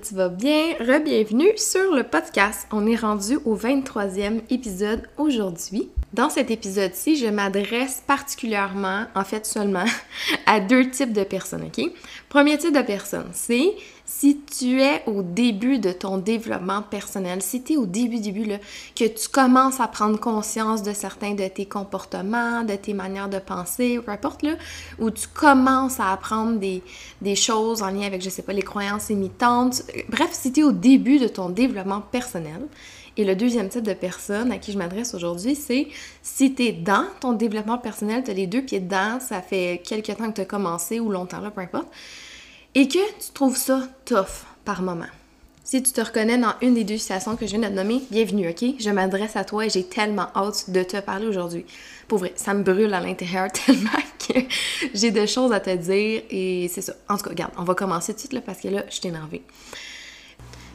Tu vas bien. Re-bienvenue sur le podcast. On est rendu au 23e épisode aujourd'hui. Dans cet épisode-ci, je m'adresse particulièrement, en fait seulement, à deux types de personnes, ok? Premier type de personne, c'est si tu es au début de ton développement personnel, si tu es au début, début, là, que tu commences à prendre conscience de certains de tes comportements, de tes manières de penser, peu importe, là, où tu commences à apprendre des, choses en lien avec, je sais pas, les croyances imitantes, bref, si tu es au début de ton développement personnel, et le deuxième type de personne à qui je m'adresse aujourd'hui, c'est si tu es dans ton développement personnel, tu as les deux pieds dedans, ça fait quelques temps que tu as commencé ou longtemps, là, peu importe, et que tu trouves ça tough par moment? Si tu te reconnais dans une des deux situations que je viens de nommer, bienvenue, ok? Je m'adresse à toi et j'ai tellement hâte de te parler aujourd'hui. Pour vrai, ça me brûle à l'intérieur tellement que j'ai des choses à te dire et c'est ça. En tout cas, regarde, on va commencer tout de suite là parce que là, je suis énervée.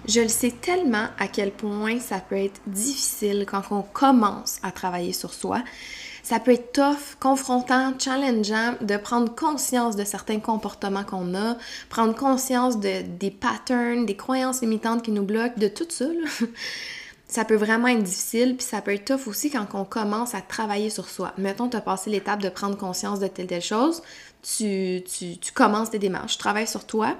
Je le sais tellement à quel point ça peut être difficile quand on commence à travailler sur soi. Ça peut être tough, confrontant, challengeant de prendre conscience de certains comportements qu'on a, prendre conscience de, des patterns, des croyances limitantes qui nous bloquent, de tout ça. Ça peut vraiment être difficile, puis ça peut être tough aussi quand on commence à travailler sur soi. Mettons, tu as passé l'étape de prendre conscience de telle telle chose, tu, tu, commences tes démarches, tu travailles sur toi,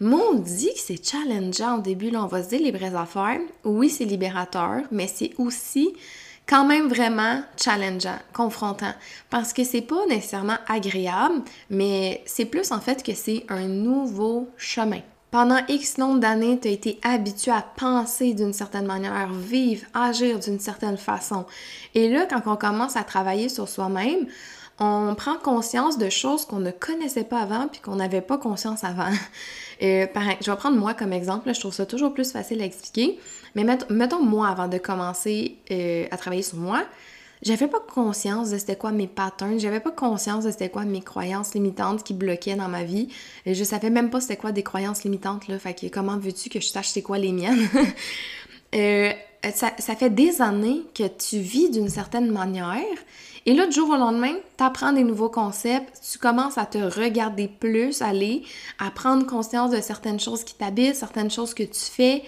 on dit que c'est challengeant au début, là, on va se dire les vraies affaires. Oui, c'est libérateur, mais c'est aussi quand même vraiment challengeant, confrontant, parce que c'est pas nécessairement agréable, mais c'est plus en fait que c'est un nouveau chemin. Pendant X nombre d'années, tu as été habitué à penser d'une certaine manière, vivre, agir d'une certaine façon. Et là, quand on commence à travailler sur soi-même, on prend conscience de choses qu'on ne connaissait pas avant puis qu'on n'avait pas conscience avant. Je vais prendre moi comme exemple, je trouve ça toujours plus facile à expliquer. Mais mettons, moi, avant de commencer euh, à travailler sur moi, j'avais pas conscience de c'était quoi mes patterns, j'avais pas conscience de c'était quoi mes croyances limitantes qui bloquaient dans ma vie. Et je savais même pas c'était quoi des croyances limitantes, là. Fait que comment veux-tu que je sache c'est quoi les miennes? Euh, ça fait des années que tu vis d'une certaine manière et là, du jour au lendemain, tu apprends des nouveaux concepts, tu commences à te regarder plus, aller, à prendre conscience de certaines choses qui t'habitent, certaines choses que tu fais.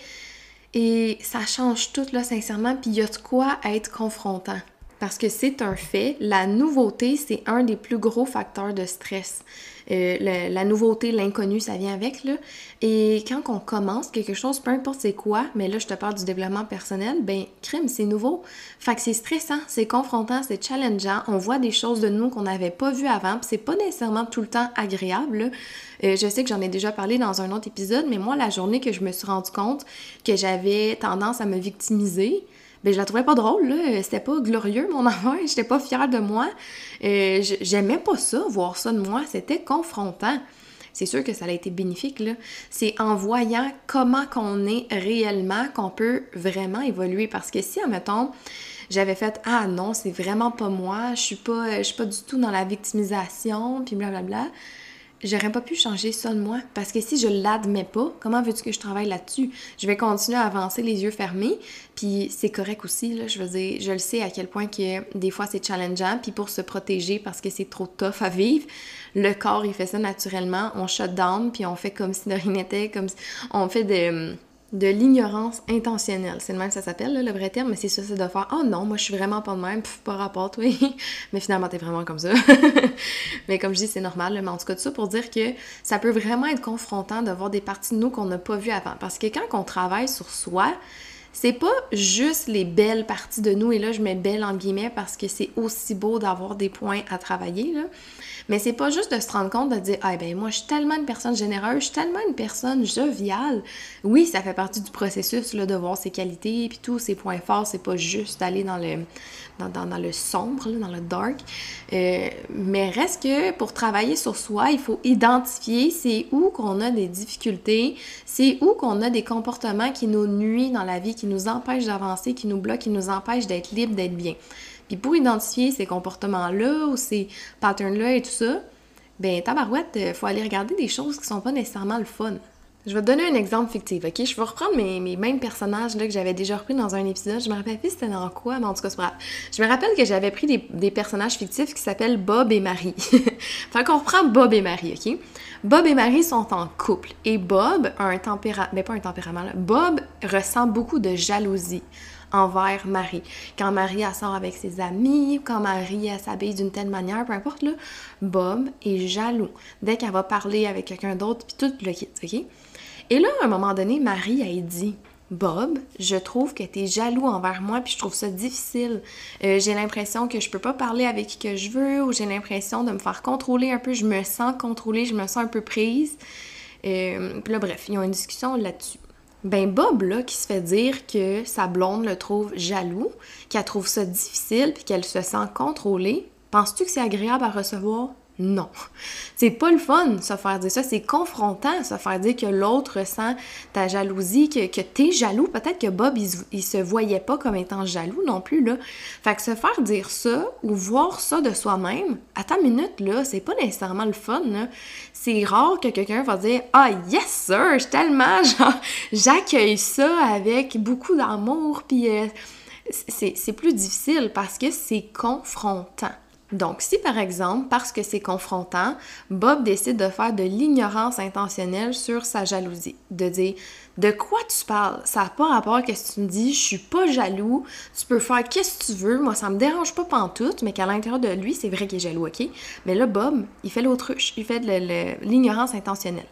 Et ça change tout, là, sincèrement. Puis il y a de quoi être confrontant. Parce que c'est un fait, la nouveauté, c'est un des plus gros facteurs de stress. Euh, la nouveauté, l'inconnu, ça vient avec, là. Et quand on commence quelque chose, peu importe c'est quoi, mais là, je te parle du développement personnel, ben, crime, c'est nouveau. Fait que c'est stressant, c'est confrontant, c'est challengeant. On voit des choses de nous qu'on n'avait pas vues avant, puis c'est pas nécessairement tout le temps agréable, euh, je sais que j'en ai déjà parlé dans un autre épisode, mais moi, la journée que je me suis rendu compte que j'avais tendance à me victimiser, ben je la trouvais pas drôle, là. C'était pas glorieux, mon enfant. J'étais pas fière de moi. Euh, J'aimais pas ça, voir ça de moi. C'était confrontant. C'est sûr que ça a été bénéfique, là. C'est en voyant comment qu'on est réellement qu'on peut vraiment évoluer. Parce que si, admettons, j'avais fait Ah non, c'est vraiment pas moi, je suis pas, je suis pas du tout dans la victimisation, puis blablabla. Bla, bla j'aurais pas pu changer ça de moi. Parce que si je l'admets pas, comment veux-tu que je travaille là-dessus? Je vais continuer à avancer les yeux fermés, puis c'est correct aussi, là. Je veux dire, je le sais à quel point que des fois c'est challengeant, puis pour se protéger parce que c'est trop tough à vivre, le corps, il fait ça naturellement. On shut down, puis on fait comme si de rien n'était, comme si on fait de de l'ignorance intentionnelle. C'est le même que ça s'appelle, le vrai terme, mais c'est ça, c'est de faire « Oh non, moi je suis vraiment pas de même, pff, pas rapport, toi. » Mais finalement, t'es vraiment comme ça. mais comme je dis, c'est normal, mais en tout cas, tout ça pour dire que ça peut vraiment être confrontant de voir des parties de nous qu'on n'a pas vues avant. Parce que quand on travaille sur soi, c'est pas juste les belles parties de nous, et là je mets belle en guillemets parce que c'est aussi beau d'avoir des points à travailler. Mais c'est pas juste de se rendre compte de dire Ah ben moi je suis tellement une personne généreuse, je suis tellement une personne joviale. Oui, ça fait partie du processus là, de voir ses qualités puis tous ses points forts, c'est pas juste d'aller dans le dans, dans, le sombre, dans le dark. Euh, mais reste que pour travailler sur soi, il faut identifier c'est où qu'on a des difficultés, c'est où qu'on a des comportements qui nous nuisent dans la vie, qui nous empêchent d'avancer, qui nous bloquent, qui nous empêchent d'être libres, d'être bien. Puis pour identifier ces comportements-là ou ces patterns-là et tout ça, ben tabarouette, euh, faut aller regarder des choses qui sont pas nécessairement le fun. Je vais te donner un exemple fictif, ok? Je vais reprendre mes, mêmes personnages là, que j'avais déjà repris dans un épisode. Je me rappelle plus c'était dans quoi, mais en tout cas, c'est grave. Je me rappelle que j'avais pris des, personnages fictifs qui s'appellent Bob et Marie. fait qu'on reprend Bob et Marie, ok? Bob et Marie sont en couple. Et Bob a un tempérament, mais pas un tempérament, là. Bob ressent beaucoup de jalousie envers Marie. Quand Marie sort avec ses amis, quand Marie s'habille d'une telle manière, peu importe Bob est jaloux. Dès qu'elle va parler avec quelqu'un d'autre, puis tout le kit, ok? Et là, à un moment donné, Marie a dit Bob, je trouve que tu es jaloux envers moi, puis je trouve ça difficile. Euh, j'ai l'impression que je peux pas parler avec qui que je veux, ou j'ai l'impression de me faire contrôler un peu. Je me sens contrôlée, je me sens un peu prise. Euh, puis là, bref, ils ont une discussion là-dessus. Ben Bob, là, qui se fait dire que sa blonde le trouve jaloux, qu'elle trouve ça difficile, puis qu'elle se sent contrôlée, penses-tu que c'est agréable à recevoir? Non. C'est pas le fun, se faire dire ça. C'est confrontant, se faire dire que l'autre ressent ta jalousie, que, que t'es jaloux. Peut-être que Bob, il, se voyait pas comme étant jaloux non plus, là. Fait que se faire dire ça ou voir ça de soi-même, à ta minute, là, c'est pas nécessairement le fun, là. C'est rare que quelqu'un va dire Ah, yes, sir, je tellement, j'accueille ça avec beaucoup d'amour, puis euh, c'est plus difficile parce que c'est confrontant. Donc, si par exemple, parce que c'est confrontant, Bob décide de faire de l'ignorance intentionnelle sur sa jalousie, de dire de quoi tu parles? Ça n'a pas rapport à ce que tu me dis, je suis pas jaloux, tu peux faire qu'est-ce que tu veux, moi ça me dérange pas pantoute, mais qu'à l'intérieur de lui, c'est vrai qu'il est jaloux, ok? Mais là, Bob, il fait l'autruche, il fait de l'ignorance intentionnelle.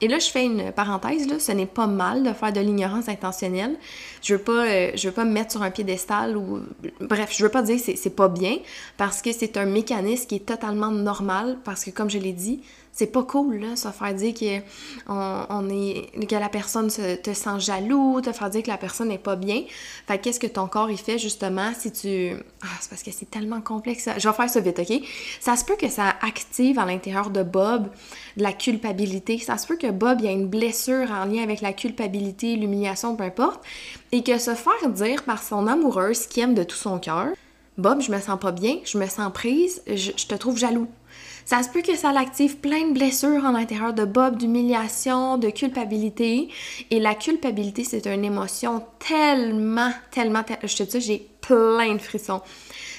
Et là, je fais une parenthèse, là, ce n'est pas mal de faire de l'ignorance intentionnelle. Je veux pas, euh, je veux pas me mettre sur un piédestal ou, bref, je veux pas dire que c'est pas bien, parce que c'est un mécanisme qui est totalement normal, parce que comme je l'ai dit, c'est pas cool, là, se faire dire que, on, la personne te sent jaloux, te faire dire que la personne n'est pas bien. Fait qu'est-ce que ton corps, il fait, justement, si tu... Ah, c'est parce que c'est tellement complexe. Je vais faire ça vite, OK? Ça se peut que ça active à l'intérieur de Bob de la culpabilité. Ça se peut que Bob, il y a une blessure en lien avec la culpabilité, l'humiliation, peu importe, et que se faire dire par son amoureuse qui aime de tout son cœur, Bob, je me sens pas bien, je me sens prise, je te trouve jaloux. Ça se peut que ça l'active plein de blessures en l'intérieur de Bob, d'humiliation, de culpabilité. Et la culpabilité, c'est une émotion tellement, tellement, je te dis, j'ai plein de frissons.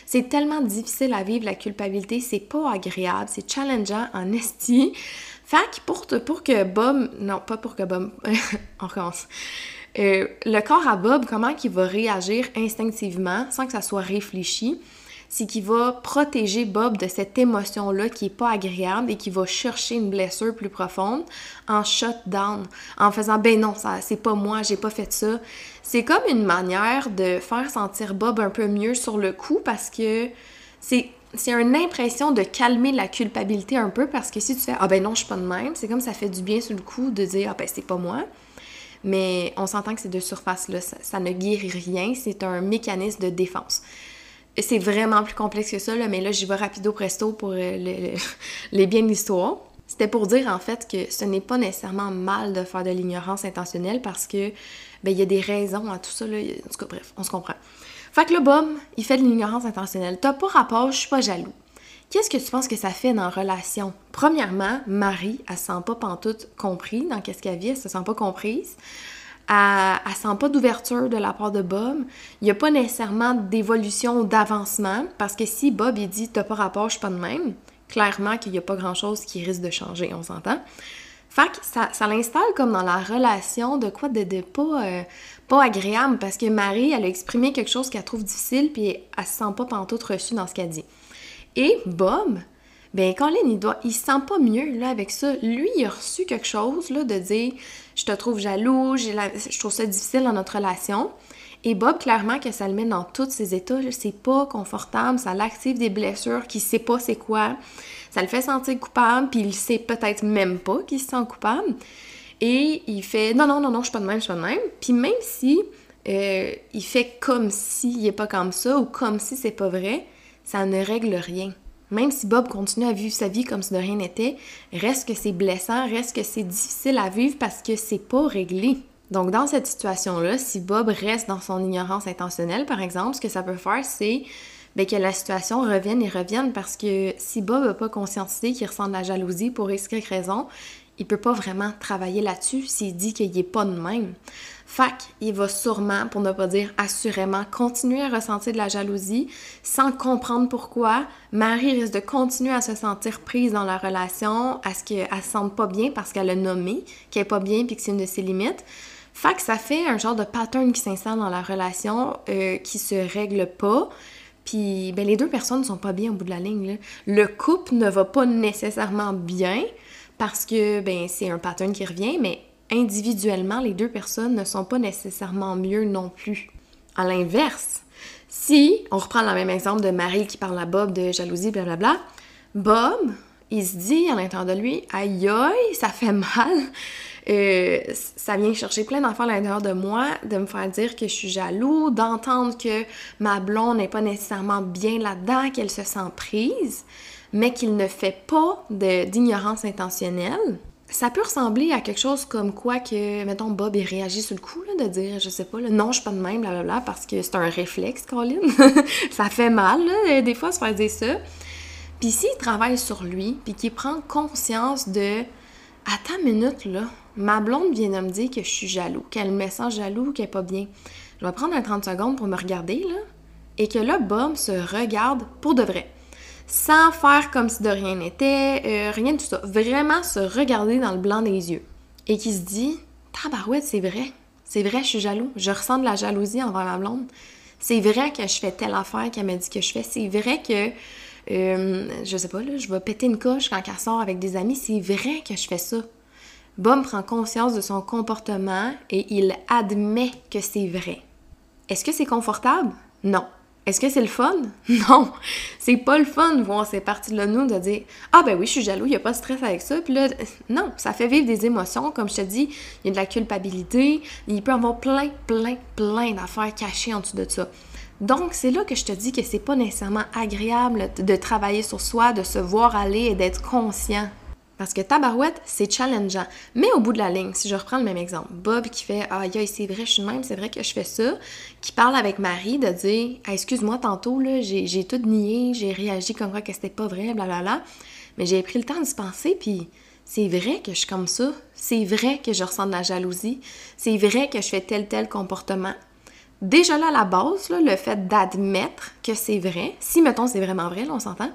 C'est tellement difficile à vivre la culpabilité, c'est pas agréable, c'est challengeant en esti. Fait que pour, pour que Bob, non, pas pour que Bob, on recommence. Euh, le corps à Bob, comment il va réagir instinctivement sans que ça soit réfléchi? C'est qu'il va protéger Bob de cette émotion-là qui est pas agréable et qui va chercher une blessure plus profonde en shutdown, en faisant ben non, ça c'est pas moi, j'ai pas fait ça. C'est comme une manière de faire sentir Bob un peu mieux sur le coup parce que c'est c'est une impression de calmer la culpabilité un peu parce que si tu fais ah ben non, je suis pas de même, c'est comme ça fait du bien sur le coup de dire ah ben c'est pas moi. Mais on s'entend que c'est de surface là, ça, ça ne guérit rien, c'est un mécanisme de défense. C'est vraiment plus complexe que ça, mais là, j'y vais rapido presto pour euh, les biens de l'histoire. C'était pour dire en fait que ce n'est pas nécessairement mal de faire de l'ignorance intentionnelle parce que ben il y a des raisons à tout ça. Là. En tout cas, bref, on se comprend. Fait que le bum, il fait de l'ignorance intentionnelle. T'as pas rapport, je suis pas jaloux. Qu'est-ce que tu penses que ça fait dans la relation? Premièrement, Marie, elle se sent pas pantoute compris dans qu'est-ce qu'elle vit, elle se sent pas comprise elle, elle sent pas d'ouverture de la part de Bob. Il n'y a pas nécessairement d'évolution ou d'avancement parce que si Bob il dit t'as pas rapport, je suis pas de même, clairement qu'il n'y a pas grand chose qui risque de changer, on s'entend. Fait que ça, l'installe comme dans la relation de quoi de, euh, pas agréable parce que Marie, elle a exprimé quelque chose qu'elle trouve difficile puis elle se sent pas pantoute reçue dans ce qu'elle dit. Et Bob, ben Colin, il, doit, il se sent pas mieux là, avec ça. Lui, il a reçu quelque chose là, de dire je te trouve jaloux, je trouve ça difficile dans notre relation. Et Bob, clairement, que ça le met dans tous ses états, c'est pas confortable, ça l'active des blessures qu'il sait pas c'est quoi, ça le fait sentir coupable, puis il sait peut-être même pas qu'il se sent coupable. Et il fait non, non, non, non, je suis pas de même, je suis pas de même. Puis même si euh, il fait comme s'il est pas comme ça ou comme si c'est pas vrai, ça ne règle rien. Même si Bob continue à vivre sa vie comme si de rien n'était, reste que c'est blessant, reste que c'est difficile à vivre parce que c'est pas réglé. Donc dans cette situation-là, si Bob reste dans son ignorance intentionnelle, par exemple, ce que ça peut faire, c'est ben, que la situation revienne et revienne parce que si Bob n'a pas conscientisé qu'il ressent de la jalousie pour X raison, il peut pas vraiment travailler là-dessus s'il dit qu'il est pas de même. Fac, il va sûrement, pour ne pas dire assurément, continuer à ressentir de la jalousie sans comprendre pourquoi. Marie risque de continuer à se sentir prise dans la relation, à ce qu'elle se sente pas bien parce qu'elle a nommé qu'elle est pas bien puis que c'est une de ses limites. Fait ça fait un genre de pattern qui s'installe dans la relation euh, qui se règle pas. Puis ben, les deux personnes ne sont pas bien au bout de la ligne. Le couple ne va pas nécessairement bien parce que ben, c'est un pattern qui revient, mais individuellement, les deux personnes ne sont pas nécessairement mieux non plus. À l'inverse, si on reprend le même exemple de Marie qui parle à Bob de jalousie, blablabla, Bob, il se dit à l'intérieur de lui, aïe aïe, ça fait mal. Euh, ça vient chercher plein d'enfants à l'intérieur de moi, de me faire dire que je suis jaloux, d'entendre que ma blonde n'est pas nécessairement bien là-dedans, qu'elle se sent prise, mais qu'il ne fait pas d'ignorance intentionnelle ça peut ressembler à quelque chose comme quoi que, mettons, Bob, il réagit sur le coup, là, de dire, je sais pas, non, je suis pas de même, blablabla, parce que c'est un réflexe, Colin. ça fait mal, là, des fois, se faire dire ça. Puis s'il travaille sur lui, puis qu'il prend conscience de, attends une minute, là, ma blonde vient de me dire que je suis jaloux, qu'elle me sent jaloux, qu'elle est pas bien. Je vais prendre un 30 secondes pour me regarder, là, et que là, Bob se regarde pour de vrai sans faire comme si de rien n'était, euh, rien de tout ça. Vraiment se regarder dans le blanc des yeux. Et qui se dit Tabarouette, c'est vrai. C'est vrai, je suis jaloux. Je ressens de la jalousie envers ma blonde. C'est vrai que je fais telle affaire qu'elle m'a dit que je fais. C'est vrai que, euh, je sais pas, là, je vais péter une coche quand elle sort avec des amis. C'est vrai que je fais ça. Bob prend conscience de son comportement et il admet que c'est vrai. Est-ce que c'est confortable? Non. Est-ce que c'est le fun? Non! C'est pas le fun de voir ces parties-là nous, de dire Ah ben oui, je suis jaloux, il n'y a pas de stress avec ça. Puis là, non, ça fait vivre des émotions. Comme je te dis, il y a de la culpabilité, il peut y avoir plein, plein, plein d'affaires cachées en dessous de ça. Donc, c'est là que je te dis que c'est pas nécessairement agréable de travailler sur soi, de se voir aller et d'être conscient parce que tabarouette, c'est challengeant. Mais au bout de la ligne, si je reprends le même exemple, Bob qui fait Ah, c'est vrai, je suis même, c'est vrai que je fais ça, qui parle avec Marie de dire Excuse-moi, tantôt, là, j'ai tout nié, j'ai réagi comme quoi que c'était pas vrai, blablabla. Mais j'ai pris le temps de se penser, puis c'est vrai que je suis comme ça. C'est vrai que je ressens de la jalousie. C'est vrai que je fais tel, tel comportement. Déjà là, à la base, le fait d'admettre que c'est vrai, si mettons c'est vraiment vrai, là, on s'entend,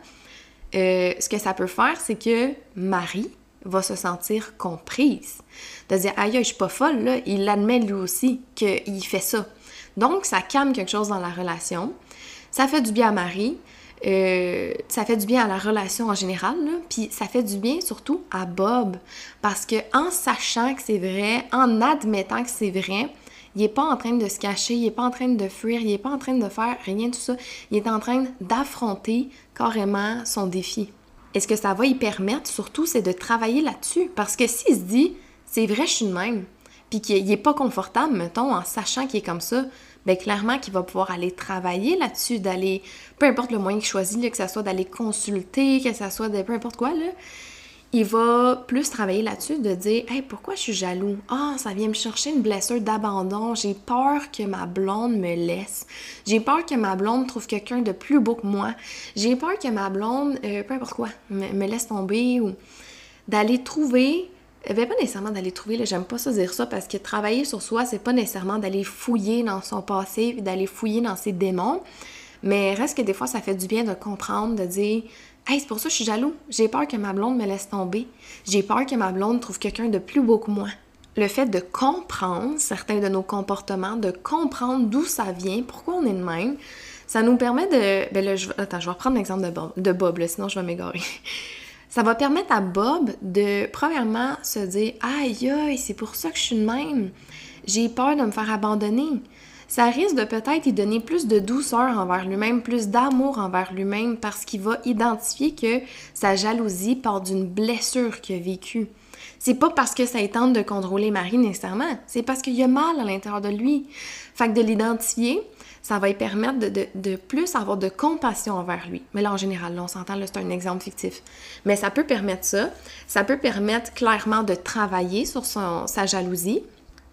euh, ce que ça peut faire, c'est que Marie va se sentir comprise. De dire, aïe, je suis pas folle, là. Il admet lui aussi qu'il fait ça. Donc, ça calme quelque chose dans la relation. Ça fait du bien à Marie. Euh, ça fait du bien à la relation en général, puis ça fait du bien surtout à Bob, parce que en sachant que c'est vrai, en admettant que c'est vrai, il n'est pas en train de se cacher, il n'est pas en train de fuir, il n'est pas en train de faire rien de tout ça. Il est en train d'affronter carrément son défi. Et ce que ça va y permettre, surtout, c'est de travailler là-dessus? Parce que s'il se dit, c'est vrai, je suis de même, puis qu'il n'est pas confortable, mettons, en sachant qu'il est comme ça, bien clairement qu'il va pouvoir aller travailler là-dessus, d'aller, peu importe le moyen qu'il choisit, que ce soit d'aller consulter, que ce soit de peu importe quoi, là, il va plus travailler là-dessus de dire Hey, pourquoi je suis jaloux? Ah, ça vient me chercher une blessure d'abandon. J'ai peur que ma blonde me laisse. J'ai peur que ma blonde trouve quelqu'un de plus beau que moi. J'ai peur que ma blonde, euh, peu importe quoi, me, laisse tomber ou d'aller trouver. Ben, pas nécessairement d'aller trouver, j'aime pas ça dire ça parce que travailler sur soi, c'est pas nécessairement d'aller fouiller dans son passé, d'aller fouiller dans ses démons. Mais reste que des fois, ça fait du bien de comprendre, de dire C'est pour ça que je suis jaloux. J'ai peur que ma blonde me laisse tomber. J'ai peur que ma blonde trouve quelqu'un de plus beau que moi. Le fait de comprendre certains de nos comportements, de comprendre d'où ça vient, pourquoi on est de même, ça nous permet de. Ben là, je... Attends, je vais reprendre l'exemple de Bob, de Bob sinon je vais m'égarer. Ça va permettre à Bob de, premièrement, se dire Aïe, aïe, c'est pour ça que je suis de même. J'ai peur de me faire abandonner ça risque de peut-être y donner plus de douceur envers lui-même, plus d'amour envers lui-même parce qu'il va identifier que sa jalousie part d'une blessure qu'il a vécue. C'est pas parce que ça tente de contrôler Marie nécessairement, c'est parce qu'il y a mal à l'intérieur de lui. Fait que de l'identifier, ça va lui permettre de, plus avoir de compassion envers lui. Mais là, en général, on s'entend, c'est un exemple fictif. Mais ça peut permettre ça. Ça peut permettre clairement de travailler sur son, sa jalousie,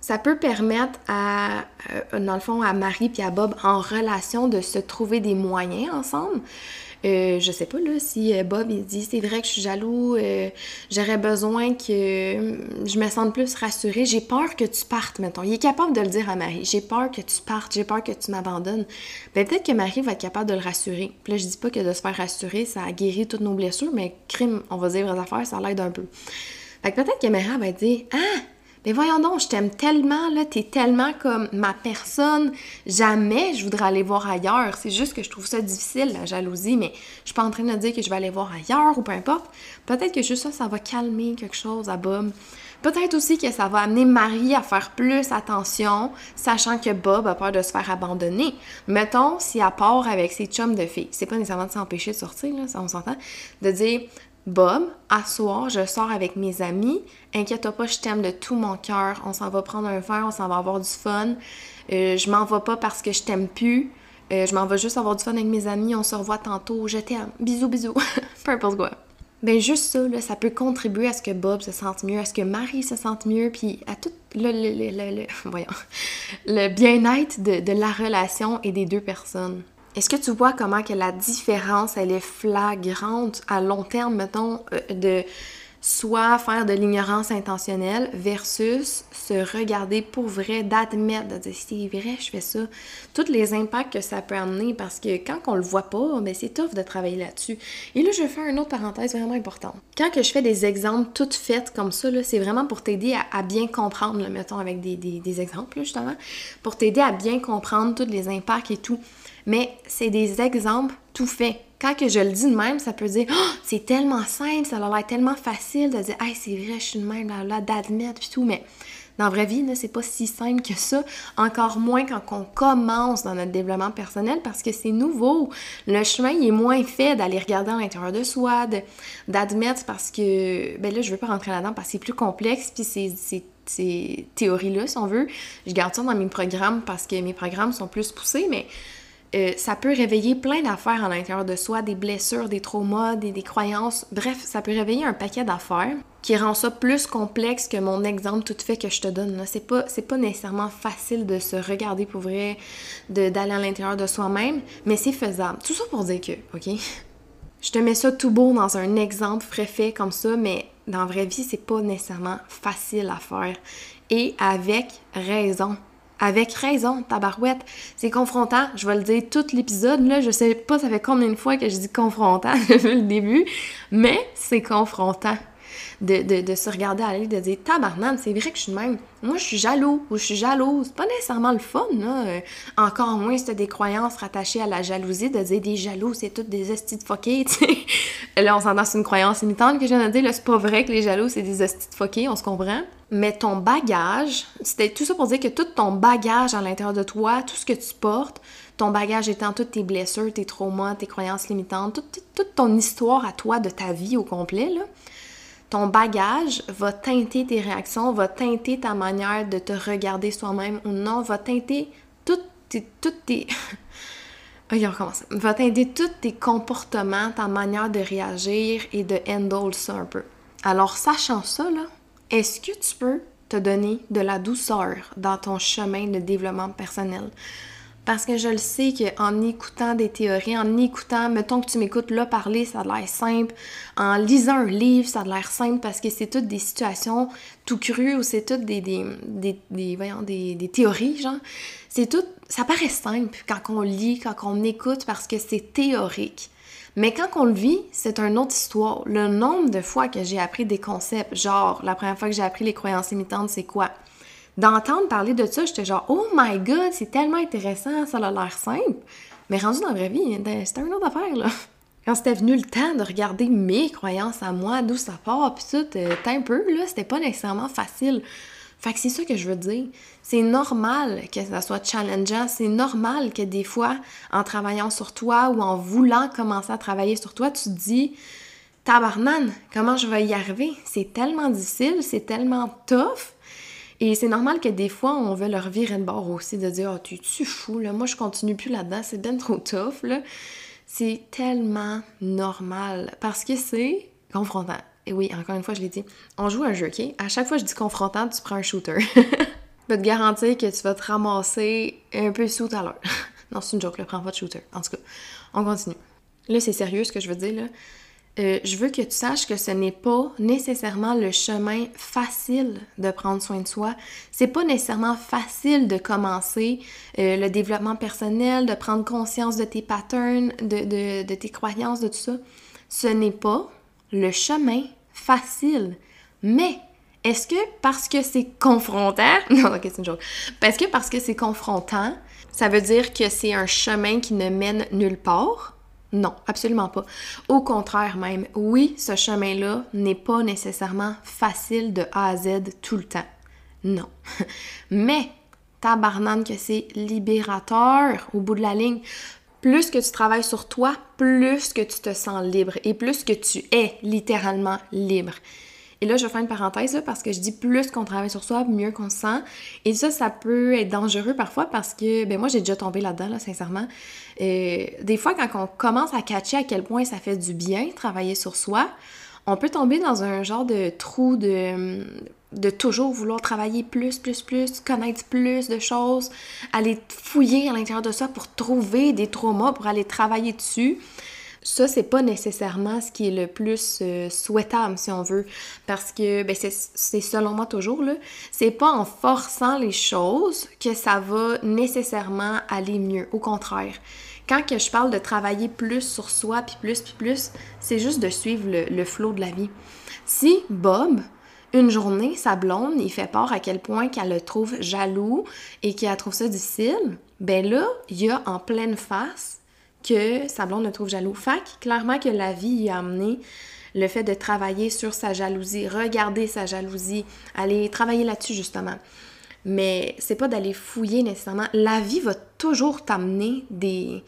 ça peut permettre à, euh, dans le fond, à Marie et à Bob en relation de se trouver des moyens ensemble. Euh, je sais pas, là, si euh, Bob, il dit, c'est vrai que je suis jaloux, euh, j'aurais besoin que je me sente plus rassurée, j'ai peur que tu partes, mettons. Il est capable de le dire à Marie, j'ai peur que tu partes, j'ai peur que tu m'abandonnes. Ben, peut-être que Marie va être capable de le rassurer. Puis là, je dis pas que de se faire rassurer, ça a guéri toutes nos blessures, mais crime, on va dire vraies affaires, ça l'aide un peu. Fait que peut-être que Marie va dire, ah, mais voyons donc, je t'aime tellement, là, t'es tellement comme ma personne, jamais je voudrais aller voir ailleurs. C'est juste que je trouve ça difficile, la jalousie, mais je suis pas en train de dire que je vais aller voir ailleurs ou peu importe. Peut-être que juste ça, ça va calmer quelque chose à Bob. Peut-être aussi que ça va amener Marie à faire plus attention, sachant que Bob a peur de se faire abandonner. Mettons, si elle part avec ses chums de filles, c'est pas nécessairement de s'empêcher de sortir, là, ça on s'entend, de dire Bob, à soir, je sors avec mes amis. Inquiète-toi pas, je t'aime de tout mon cœur. On s'en va prendre un verre, on s'en va avoir du fun. Euh, je m'en vais pas parce que je t'aime plus. Euh, je m'en vais juste avoir du fun avec mes amis. On se revoit tantôt. Je t'aime. Bisous, bisous. Peu importe quoi. Ben juste ça, là, ça peut contribuer à ce que Bob se sente mieux, à ce que Marie se sente mieux, puis à tout le, le, le, le voyons, le bien-être de, de la relation et des deux personnes. Est-ce que tu vois comment que la différence, elle est flagrante à long terme, mettons, euh, de soit faire de l'ignorance intentionnelle versus se regarder pour vrai, d'admettre, de dire c'est vrai, je fais ça. Tous les impacts que ça peut amener parce que quand on le voit pas, ben c'est tough de travailler là-dessus. Et là, je vais faire une autre parenthèse vraiment importante. Quand que je fais des exemples toutes faites comme ça, c'est vraiment pour t'aider à, bien comprendre, mettons avec des, des exemples justement, pour t'aider à bien comprendre tous les impacts et tout. Mais c'est des exemples tout faits. Quand je le dis de même, ça peut dire oh, c'est tellement simple, ça a l'air tellement facile de dire Hey, c'est vrai, je suis de même, là, là d'admettre puis tout, mais dans la vraie vie, c'est pas si simple que ça, encore moins quand on commence dans notre développement personnel parce que c'est nouveau. Le chemin est moins fait d'aller regarder à l'intérieur de soi, d'admettre parce que, ben là, je veux pas rentrer là-dedans parce que c'est plus complexe, puis c'est ces théories-là, si on veut. Je garde ça dans mes programmes parce que mes programmes sont plus poussés, mais euh, ça peut réveiller plein d'affaires à l'intérieur de soi, des blessures, des traumas, des, croyances. Bref, ça peut réveiller un paquet d'affaires qui rend ça plus complexe que mon exemple tout fait que je te donne. C'est pas, pas nécessairement facile de se regarder pour vrai, d'aller à l'intérieur de soi-même, mais c'est faisable. Tout ça pour dire que, OK? Je te mets ça tout beau dans un exemple fait comme ça, mais dans la vraie vie, c'est pas nécessairement facile à faire. Et avec raison. Avec raison, tabarouette. C'est confrontant, je vais le dire tout l'épisode, là, je sais pas ça fait combien de fois que je dis confrontant le début, mais c'est confrontant de, de, se regarder aller, de dire tabarnane, c'est vrai que je suis même. Moi, je suis jaloux ou je suis jalouse. Pas nécessairement le fun, là. Euh, encore moins si des croyances rattachées à la jalousie, de dire des jaloux, c'est toutes des hosties de fuckés, tu. Là, on s'entend sur une croyance imitante que je viens de dire, c'est pas vrai que les jaloux, c'est des hosties de fuckés, on se comprend. Mais ton bagage, c'était tout ça pour dire que tout ton bagage à l'intérieur de toi, tout ce que tu portes, ton bagage étant toutes tes blessures, tes traumas, tes croyances limitantes, toute, toute ton histoire à toi de ta vie au complet, ton bagage va teinter tes réactions, va teinter ta manière de te regarder soi-même ou non, va teinter toutes tes... Toutes tes... on recommence. Va teinter tous tes comportements, ta manière de réagir et de handle ça un peu. Alors, sachant ça, est-ce que tu peux te donner de la douceur dans ton chemin de développement personnel? Parce que je le sais qu'en écoutant des théories, en écoutant, mettons que tu m'écoutes là parler, ça a l'air simple. En lisant un livre, ça a l'air simple parce que c'est toutes des situations tout crues ou c'est toutes des, des, des, voyons, des, des théories, genre. C'est tout, ça paraît simple quand on lit, quand on écoute parce que c'est théorique. Mais quand on le vit, c'est une autre histoire. Le nombre de fois que j'ai appris des concepts, genre la première fois que j'ai appris les croyances limitantes, c'est quoi? D'entendre parler de ça, j'étais genre, oh my god, c'est tellement intéressant, ça a l'air simple. Mais rendu dans la vraie vie, ben, c'était une autre affaire, là. Quand c'était venu le temps de regarder mes croyances à moi, d'où ça part, pis tout, euh, un peu, là, c'était pas nécessairement facile. Fait que c'est ça que je veux dire. C'est normal que ça soit challengeant, c'est normal que des fois, en travaillant sur toi ou en voulant commencer à travailler sur toi, tu te dis, tabarnane, comment je vais y arriver? C'est tellement difficile, c'est tellement tough. Et c'est normal que des fois, on veut leur virer de bord aussi, de dire « Oh, tu tu fou, là, moi je continue plus là-dedans, c'est bien trop tough, là. » C'est tellement normal, parce que c'est confrontant. Et oui, encore une fois, je l'ai dit, on joue un jeu, OK? À chaque fois que je dis confrontant, tu prends un shooter. je peux te garantir que tu vas te ramasser un peu sous à l'heure. non, c'est une joke, là, prends pas de shooter. En tout cas, on continue. là c'est sérieux ce que je veux dire là, euh, je veux que tu saches que ce n'est pas nécessairement le chemin facile de prendre soin de soi. C'est pas nécessairement facile de commencer euh, le développement personnel, de prendre conscience de tes patterns, de, de tes croyances, de tout ça. Ce n'est pas le chemin facile. Mais est-ce que parce que c'est confrontant, non, ok, c'est une joke. Parce que parce que c'est confrontant, ça veut dire que c'est un chemin qui ne mène nulle part? Non, absolument pas. Au contraire même, oui, ce chemin-là n'est pas nécessairement facile de A à Z tout le temps. Non. Mais, tabarnane que c'est libérateur au bout de la ligne. Plus que tu travailles sur toi, plus que tu te sens libre et plus que tu es littéralement libre. Et là, je vais faire une parenthèse parce que je dis plus qu'on travaille sur soi, mieux qu'on se sent. Et ça, ça peut être dangereux parfois parce que, ben moi, j'ai déjà tombé là-dedans, là, sincèrement. Euh, des fois, quand on commence à catcher à quel point ça fait du bien travailler sur soi, on peut tomber dans un genre de trou de, de toujours vouloir travailler plus, plus, plus, connaître plus de choses, aller fouiller à l'intérieur de soi pour trouver des traumas, pour aller travailler dessus ça, c'est pas nécessairement ce qui est le plus euh, souhaitable, si on veut, parce que ben, c'est selon moi toujours, là, c'est pas en forçant les choses que ça va nécessairement aller mieux. Au contraire, quand que je parle de travailler plus sur soi, puis plus, puis plus, c'est juste de suivre le, le flot de la vie. Si Bob, une journée, sa blonde, il fait part à quel point qu'elle le trouve jaloux et qu'elle trouve ça difficile, ben là, il y a en pleine face que sa blonde le trouve jaloux. Fait clairement que la vie y a amené le fait de travailler sur sa jalousie, regarder sa jalousie, aller travailler là-dessus justement. Mais c'est pas d'aller fouiller nécessairement. La vie va toujours t'amener des,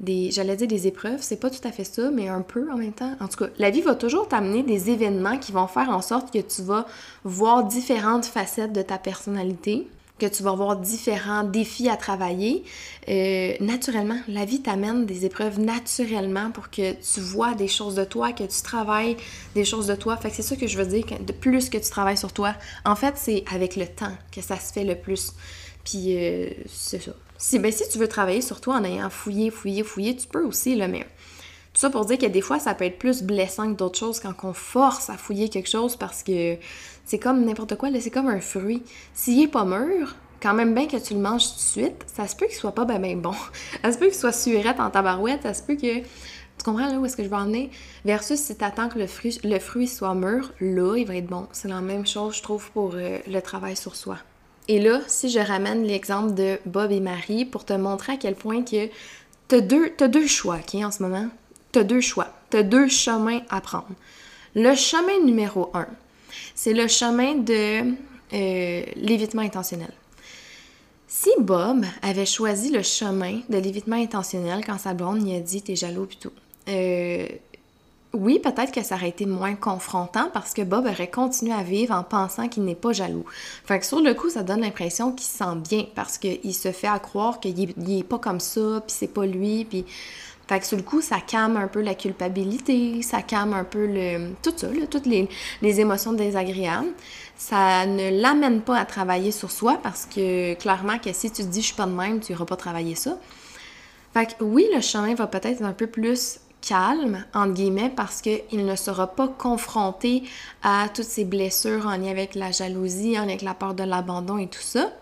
des j'allais dire des épreuves, c'est pas tout à fait ça, mais un peu en même temps. En tout cas, la vie va toujours t'amener des événements qui vont faire en sorte que tu vas voir différentes facettes de ta personnalité que tu vas avoir différents défis à travailler. Euh, naturellement, la vie t'amène des épreuves naturellement pour que tu vois des choses de toi, que tu travailles des choses de toi. Fait que c'est ça que je veux dire, que de plus que tu travailles sur toi. En fait, c'est avec le temps que ça se fait le plus. Puis euh, c'est ça. Si, ben, si tu veux travailler sur toi en ayant fouillé, fouillé, fouillé, tu peux aussi, là, mais tout ça pour dire que des fois, ça peut être plus blessant que d'autres choses quand on force à fouiller quelque chose parce que c'est comme n'importe quoi, c'est comme un fruit. S'il est pas mûr, quand même bien que tu le manges tout de suite, ça se peut qu'il soit pas ben, ben bon. ça se peut qu'il soit surette en tabarouette, ça se peut que... Tu comprends là où est-ce que je vais en? Versus si tu attends que le fruit, le fruit soit mûr, là, il va être bon. C'est la même chose, je trouve, pour euh, le travail sur soi. Et là, si je ramène l'exemple de Bob et Marie pour te montrer à quel point que t'as deux, as deux choix, OK, en ce moment? T'as deux choix. T'as deux chemins à prendre. Le chemin numéro un, c'est le chemin de euh, l'évitement intentionnel. Si Bob avait choisi le chemin de l'évitement intentionnel quand sa blonde lui a dit t'es jaloux pis tout, euh, oui, peut-être que ça aurait été moins confrontant parce que Bob aurait continué à vivre en pensant qu'il n'est pas jaloux. Fait que sur le coup, ça donne l'impression qu'il se sent bien parce qu'il se fait à croire qu'il est, pas comme ça, puis c'est pas lui, puis fait que sur le coup, ça calme un peu la culpabilité, ça calme un peu tout ça, toutes les, émotions désagréables. Ça ne l'amène pas à travailler sur soi parce que clairement que si tu te dis je suis pas de même, tu n'iras pas travailler ça. Fait que oui, le chemin va peut-être être un peu plus calme, entre guillemets, parce qu'il ne sera pas confronté à toutes ces blessures en lien avec la jalousie, en lien avec la peur de l'abandon et tout ça.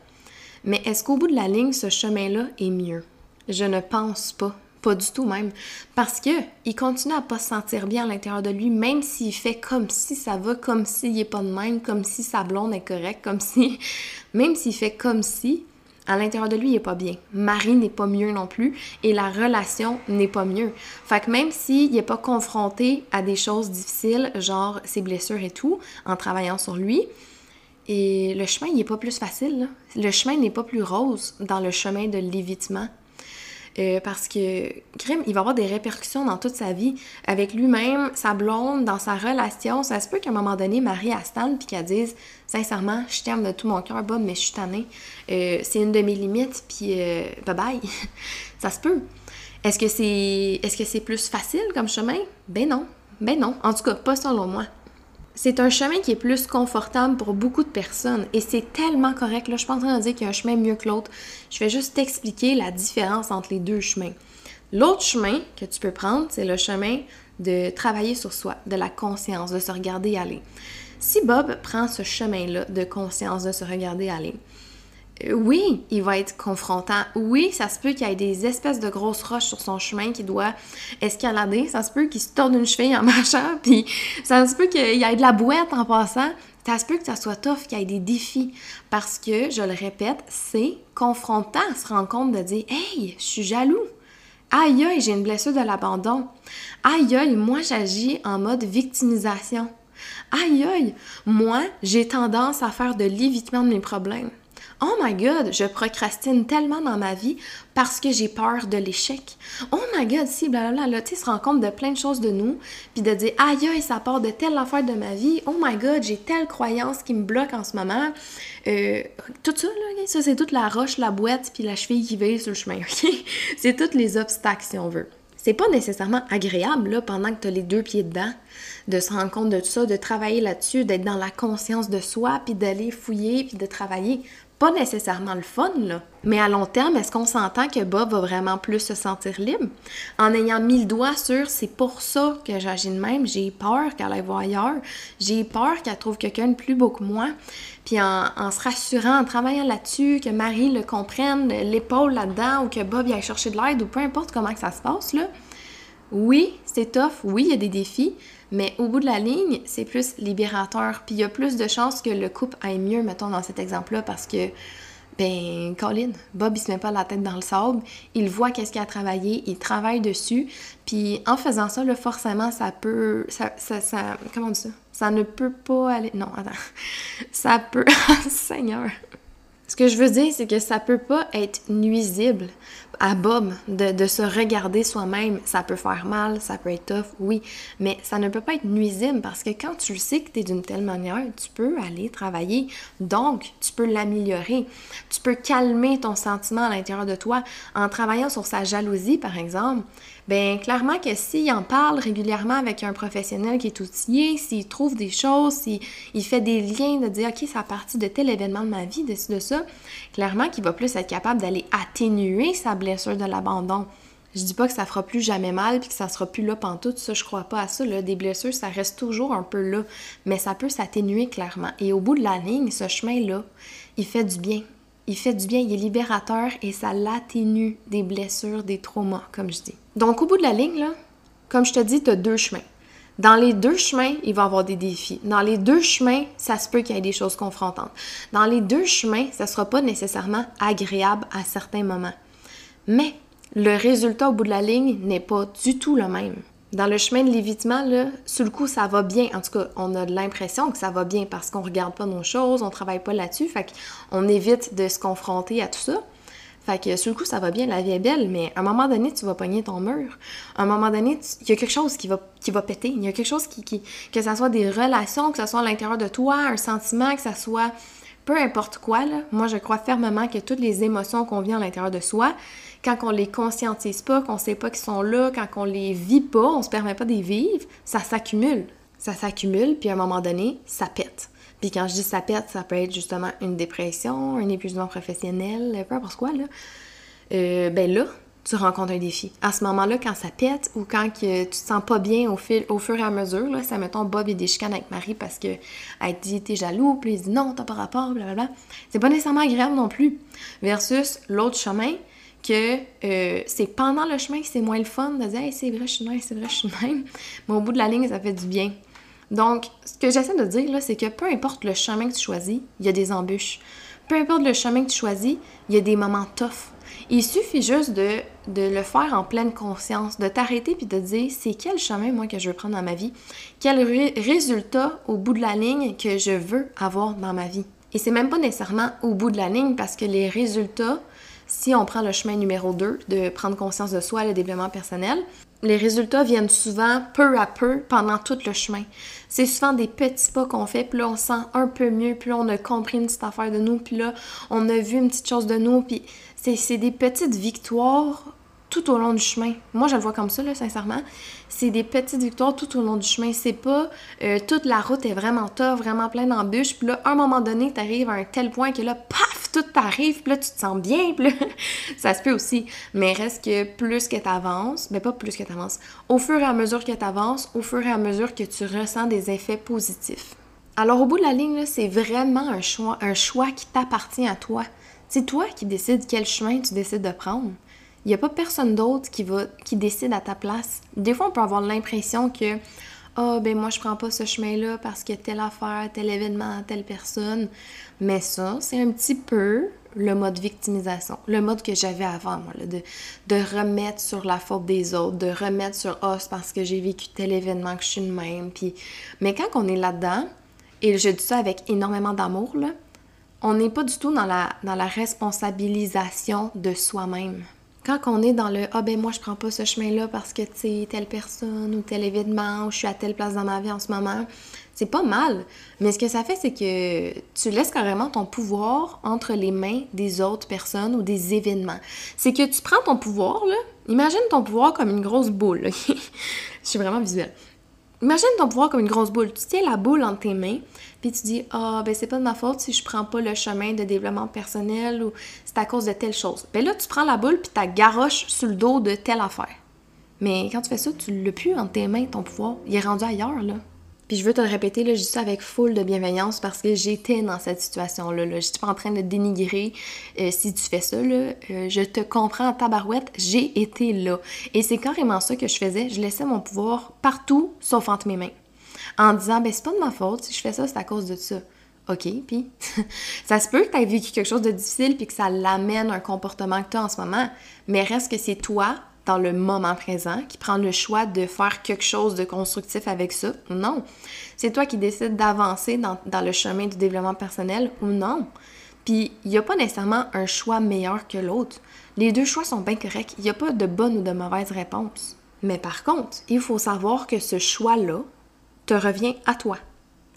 Mais est-ce qu'au bout de la ligne, ce chemin-là est mieux? Je ne pense pas. Pas du tout même. Parce que il continue à pas se sentir bien à l'intérieur de lui, même s'il fait comme si ça va, comme s'il est pas de même, comme si sa blonde est correcte, comme si. Même s'il fait comme si, à l'intérieur de lui, il est pas bien. Marie n'est pas mieux non plus et la relation n'est pas mieux. Fait que même s'il n'est pas confronté à des choses difficiles, genre ses blessures et tout, en travaillant sur lui, et le chemin, il n'est pas plus facile. Le chemin n'est pas plus rose dans le chemin de l'évitement euh, parce que Grim, il va avoir des répercussions dans toute sa vie, avec lui-même, sa blonde, dans sa relation. Ça se peut qu'à un moment donné, Marie Astan, puis qu'elle dise sincèrement, je t'aime de tout mon cœur, Bob, mais je suis tannée. Euh, c'est une de mes limites, puis euh, bye bye. ça se peut. Est-ce que c'est est-ce que c'est plus facile comme chemin? Ben non. Ben non. En tout cas, pas selon moi. C'est un chemin qui est plus confortable pour beaucoup de personnes et c'est tellement correct. Là, je suis pas en train de dire qu'il y a un chemin mieux que l'autre. Je vais juste t'expliquer la différence entre les deux chemins. L'autre chemin que tu peux prendre, c'est le chemin de travailler sur soi, de la conscience, de se regarder aller. Si Bob prend ce chemin-là de conscience, de se regarder aller, oui, il va être confrontant. Oui, ça se peut qu'il y ait des espèces de grosses roches sur son chemin qu'il doit escalader. Ça se peut qu'il se torde une cheville en marchant, puis ça se peut qu'il y ait de la boîte en passant. Ça se peut que ça soit tough, qu'il y ait des défis. Parce que, je le répète, c'est confrontant à se rendre compte de dire Hey, je suis jaloux. Aïe, j'ai une blessure de l'abandon. Aïe aïe, moi j'agis en mode victimisation. Aïe aïe, moi j'ai tendance à faire de l'évitement de mes problèmes. Oh my god, je procrastine tellement dans ma vie parce que j'ai peur de l'échec. Oh my god, si, blablabla, là, tu sais, se compte de plein de choses de nous, puis de dire, aïe, aïe, ça part de telle affaire de ma vie. Oh my god, j'ai telle croyance qui me bloque en ce moment. Euh, tout ça, là, ça, c'est toute la roche, la boîte, puis la cheville qui veille sur le chemin, ok? c'est tous les obstacles, si on veut. C'est pas nécessairement agréable, là, pendant que tu as les deux pieds dedans, de se rendre compte de tout ça, de travailler là-dessus, d'être dans la conscience de soi, puis d'aller fouiller, puis de travailler pas nécessairement le fun. Mais à long terme, est-ce qu'on s'entend que Bob va vraiment plus se sentir libre? En ayant mis le doigt sur c'est pour ça que j'agis de même, j'ai peur qu'elle aille voir ailleurs, j'ai peur qu'elle trouve quelqu'un de plus beau que moi. Puis en, se rassurant, en travaillant là-dessus, que Marie le comprenne, l'épaule là-dedans, ou que Bob y aille chercher de l'aide, ou peu importe comment que ça se passe. Oui, c'est tough, oui, il y a des défis, mais au bout de la ligne, c'est plus libérateur. Puis il y a plus de chances que le couple aille mieux, mettons, dans cet exemple-là, parce que, ben, Colin, Bob, il se met pas la tête dans le sable. Il voit qu'est-ce qu'il a travaillé, il travaille dessus. Puis en faisant ça, là, forcément, ça peut. Ça, ça, comment on dit ça? Ça ne peut pas aller. Non, attends. Ça peut. Seigneur! Ce que je veux dire, c'est que ça peut pas être nuisible à Bob de, se regarder soi-même. Ça peut faire mal, ça peut être tough, oui, mais ça ne peut pas être nuisible parce que quand tu le sais que tu es d'une telle manière, tu peux aller travailler. Donc, tu peux l'améliorer. Tu peux calmer ton sentiment à l'intérieur de toi en travaillant sur sa jalousie, par exemple ben clairement que s'il en parle régulièrement avec un professionnel qui est outillé, s'il trouve des choses, s'il fait des liens, de dire OK, ça a parti de tel événement de ma vie, de, de ça, clairement qu'il va plus être capable d'aller atténuer sa blessure de l'abandon. Je dis pas que ça fera plus jamais mal puis que ça sera plus là tout ça je crois pas à ça là. des blessures ça reste toujours un peu là mais ça peut s'atténuer clairement et au bout de la ligne ce chemin là il fait du bien il fait du bien, il est libérateur et ça l'atténue des blessures, des traumas, comme je dis. Donc, au bout de la ligne, comme je te dis, tu as deux chemins. Dans les deux chemins, il va y avoir des défis. Dans les deux chemins, ça se peut qu'il y ait des choses confrontantes. Dans les deux chemins, ça ne sera pas nécessairement agréable à certains moments. Mais le résultat au bout de la ligne n'est pas du tout le même. Dans le chemin de l'évitement, là, sur le coup, ça va bien. En tout cas, on a l'impression que ça va bien parce qu'on regarde pas nos choses, on travaille pas là-dessus, fait qu'on évite de se confronter à tout ça. Fait que sur le coup, ça va bien, la vie est belle, mais à un moment donné, tu vas pogner ton mur. À un moment donné, il y a quelque chose qui va, qui va péter. Il y a quelque chose qui, que ça soit des relations, que ça soit à l'intérieur de toi, un sentiment, que ça soit peu importe quoi. Moi, je crois fermement que toutes les émotions qu'on vit à l'intérieur de soi, quand on les conscientise pas, qu'on sait pas qu'ils sont là, quand on les vit pas, on se permet pas de les vivre, ça s'accumule. Ça s'accumule, puis à un moment donné, ça pète. Puis quand je dis ça pète, ça peut être justement une dépression, un épuisement professionnel, peu importe quoi, là. Euh, ben là, tu rencontres un défi. À ce moment-là, quand ça pète ou quand que tu te sens pas bien au, fil, au fur et à mesure, là, ça mettons Bob et des chicanes avec Marie parce que elle dit t'es jaloux, puis il dit non, t'as pas rapport, blablabla. C'est pas nécessairement agréable non plus. Versus l'autre chemin, que euh, c'est pendant le chemin que c'est moins le fun de dire c'est vrai, je suis même, c'est vrai, je suis même. Mais au bout de la ligne, ça fait du bien. Donc, ce que j'essaie de dire, là, c'est que peu importe le chemin que tu choisis, il y a des embûches. Peu importe le chemin que tu choisis, il y a des moments tough. Il suffit juste de, de le faire en pleine conscience, de t'arrêter puis de dire c'est quel chemin moi que je veux prendre dans ma vie, quel résultat au bout de la ligne que je veux avoir dans ma vie? Et c'est même pas nécessairement au bout de la ligne parce que les résultats si on prend le chemin numéro 2 de prendre conscience de soi, le développement personnel, les résultats viennent souvent peu à peu pendant tout le chemin. C'est souvent des petits pas qu'on fait, puis là on sent un peu mieux, puis on a compris une petite affaire de nous, puis là on a vu une petite chose de nous, puis c'est des petites victoires tout au long du chemin. Moi, je le vois comme ça, là, sincèrement. C'est des petites victoires tout au long du chemin. C'est pas euh, toute la route est vraiment tough, vraiment pleine d'embûches. Puis là, à un moment donné, tu arrives à un tel point que là, paf, tout t'arrive, puis là, tu te sens bien, puis là, ça se peut aussi. Mais reste que plus que t'avances, mais pas plus que t'avances, au fur et à mesure que t'avances, au fur et à mesure que tu ressens des effets positifs. Alors, au bout de la ligne, c'est vraiment un choix, un choix qui t'appartient à toi. C'est toi qui décides quel chemin tu décides de prendre. Il n'y a pas personne d'autre qui, va, qui décide à ta place. Des fois, on peut avoir l'impression que ah, ben moi, je prends pas ce chemin-là parce que telle affaire, tel événement, telle personne. Mais ça, c'est un petit peu le mode victimisation, le mode que j'avais avant, moi, de, de remettre sur la faute des autres, de remettre sur oh, c'est parce que j'ai vécu tel événement que je suis de même. Puis... Mais quand on est là-dedans, et je dis ça avec énormément d'amour, là, on n'est pas du tout dans la responsabilisation de soi-même. Quand on est dans le Ah ben moi je prends pas ce chemin-là parce que tu telle personne ou tel événement ou je suis à telle place dans ma vie en ce moment, c'est pas mal. Mais ce que ça fait, c'est que tu laisses carrément ton pouvoir entre les mains des autres personnes ou des événements. C'est que tu prends ton pouvoir, là. Imagine ton pouvoir comme une grosse boule, Je suis vraiment visuelle. Imagine ton pouvoir comme une grosse boule. Tu tiens la boule entre tes mains, puis tu dis Ah, ben c'est pas de ma faute si je prends pas le chemin de développement personnel ou c'est à cause de telle chose. Ben là, tu prends la boule, puis tu garoches sur le dos de telle affaire. Mais quand tu fais ça, tu l'as plus entre tes mains, ton pouvoir. Il est rendu ailleurs, là. Puis je veux te le répéter, là, je dis ça avec foule de bienveillance parce que j'étais dans cette situation-là. Là. Je suis pas en train de dénigrer euh, si tu fais ça. Là. Euh, je te comprends en tabarouette, j'ai été là. Et c'est carrément ça que je faisais. Je laissais mon pouvoir partout sauf entre mes mains. En disant, ben c'est pas de ma faute, si je fais ça, c'est à cause de ça. OK, puis ça se peut que tu aies vécu quelque chose de difficile puis que ça l'amène un comportement que tu as en ce moment, mais reste que c'est toi dans le moment présent, qui prend le choix de faire quelque chose de constructif avec ça ou non. C'est toi qui décides d'avancer dans, le chemin du développement personnel ou non. Puis, il n'y a pas nécessairement un choix meilleur que l'autre. Les deux choix sont bien corrects. Il n'y a pas de bonne ou de mauvaise réponse. Mais par contre, il faut savoir que ce choix-là te revient à toi.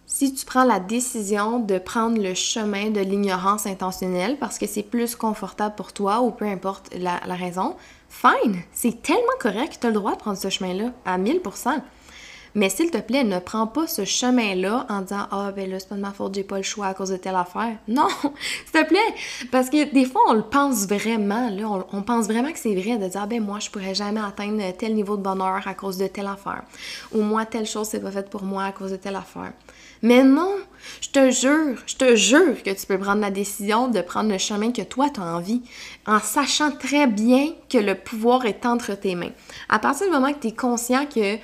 Si tu prends la décision de prendre le chemin de l'ignorance intentionnelle parce que c'est plus confortable pour toi ou peu importe la raison, Fine, c'est tellement correct, tu as le droit de prendre ce chemin-là à 1000%. Mais s'il te plaît, ne prends pas ce chemin-là en disant Ah, ben là, c'est pas de ma faute, j'ai pas le choix à cause de telle affaire. Non, s'il te plaît. Parce que des fois, on le pense vraiment, là. On, pense vraiment que c'est vrai de dire Ah, ben moi, je pourrais jamais atteindre tel niveau de bonheur à cause de telle affaire. Ou moi, telle chose, c'est pas faite pour moi à cause de telle affaire. Mais non, je te jure, je te jure que tu peux prendre la décision de prendre le chemin que toi tu as envie, en sachant très bien que le pouvoir est entre tes mains. À partir du moment que tu es conscient que